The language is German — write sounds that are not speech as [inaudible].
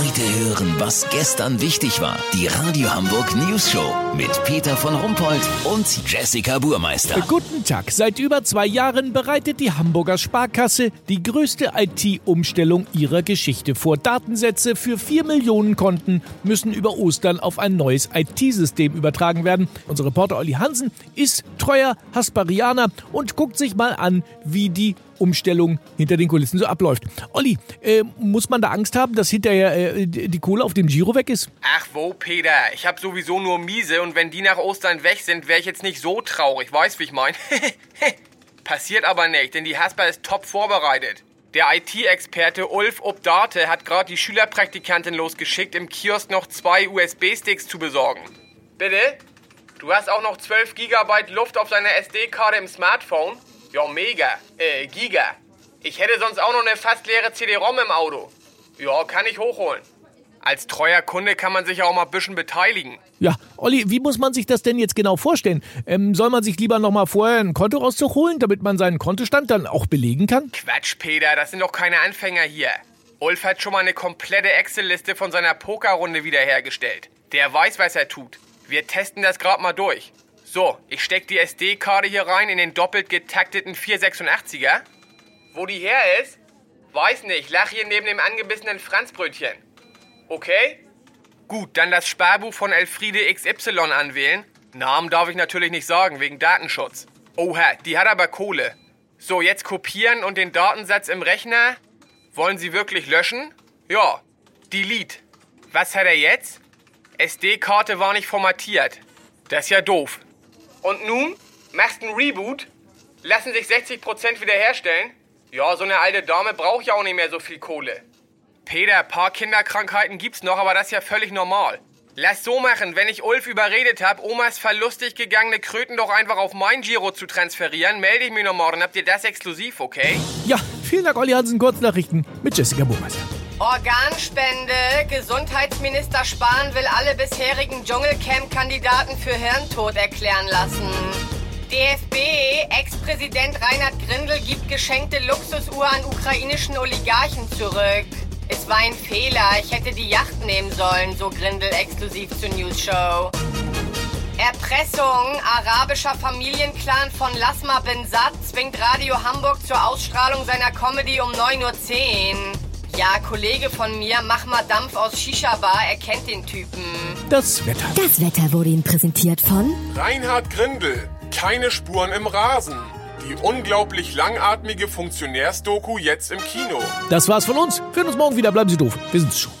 Heute hören, was gestern wichtig war. Die Radio Hamburg News Show mit Peter von Rumpold und Jessica Burmeister. Guten Tag. Seit über zwei Jahren bereitet die Hamburger Sparkasse die größte IT-Umstellung ihrer Geschichte vor. Datensätze für vier Millionen Konten müssen über Ostern auf ein neues IT-System übertragen werden. Unser Reporter Olli Hansen ist treuer Hasparianer und guckt sich mal an, wie die Umstellung hinter den Kulissen so abläuft. Olli, äh, muss man da Angst haben, dass hinterher äh, die Kohle auf dem Giro weg ist? Ach wo, Peter, ich hab sowieso nur Miese und wenn die nach Ostern weg sind, wäre ich jetzt nicht so traurig, weißt wie ich mein? [laughs] Passiert aber nicht, denn die Hasper ist top vorbereitet. Der IT-Experte Ulf Obdate hat gerade die Schülerpraktikantin losgeschickt, im Kiosk noch zwei USB-Sticks zu besorgen. Bitte? Du hast auch noch 12 GB Luft auf deiner SD-Karte im Smartphone? Ja, mega. Äh, Giga. Ich hätte sonst auch noch eine fast leere CD-ROM im Auto. Ja, kann ich hochholen. Als treuer Kunde kann man sich ja auch mal ein bisschen beteiligen. Ja, Olli, wie muss man sich das denn jetzt genau vorstellen? Ähm, soll man sich lieber noch mal vorher ein Kontoauszug holen, damit man seinen Kontostand dann auch belegen kann? Quatsch, Peter, das sind doch keine Anfänger hier. Ulf hat schon mal eine komplette Excel-Liste von seiner Pokerrunde wiederhergestellt. Der weiß, was er tut. Wir testen das gerade mal durch. So, ich steck die SD-Karte hier rein in den doppelt getakteten 486er. Wo die her ist? Weiß nicht, lach hier neben dem angebissenen Franzbrötchen. Okay? Gut, dann das Sparbuch von Elfriede XY anwählen. Namen darf ich natürlich nicht sagen, wegen Datenschutz. Oha, die hat aber Kohle. So, jetzt kopieren und den Datensatz im Rechner. Wollen Sie wirklich löschen? Ja. Delete. Was hat er jetzt? SD-Karte war nicht formatiert. Das ist ja doof. Und nun? Machst einen Reboot? Lassen sich 60% wiederherstellen? Ja, so eine alte Dame braucht ja auch nicht mehr so viel Kohle. Peter, paar Kinderkrankheiten gibt's noch, aber das ist ja völlig normal. Lass so machen, wenn ich Ulf überredet hab, Omas verlustig gegangene Kröten doch einfach auf mein Giro zu transferieren, melde ich mich noch morgen. Habt ihr das exklusiv, okay? Ja, vielen Dank, Olli Hansen. Kurznachrichten mit Jessica Burmeister. Organspende. Gesundheitsminister Spahn will alle bisherigen Dschungelcamp-Kandidaten für Hirntod erklären lassen. DFB, Ex-Präsident Reinhard Grindel gibt geschenkte Luxusuhr an ukrainischen Oligarchen zurück. Es war ein Fehler, ich hätte die Yacht nehmen sollen, so Grindel exklusiv zur News Show. Erpressung. Arabischer Familienclan von Lasma bin Satt zwingt Radio Hamburg zur Ausstrahlung seiner Comedy um 9.10 Uhr. Ja, Kollege von mir, mach mal Dampf aus Shisha-Bar, er kennt den Typen. Das Wetter. Das Wetter wurde Ihnen präsentiert von Reinhard Grindel. Keine Spuren im Rasen. Die unglaublich langatmige Funktionärsdoku jetzt im Kino. Das war's von uns. Wir hören uns morgen wieder. Bleiben Sie doof. Wir sind's schon.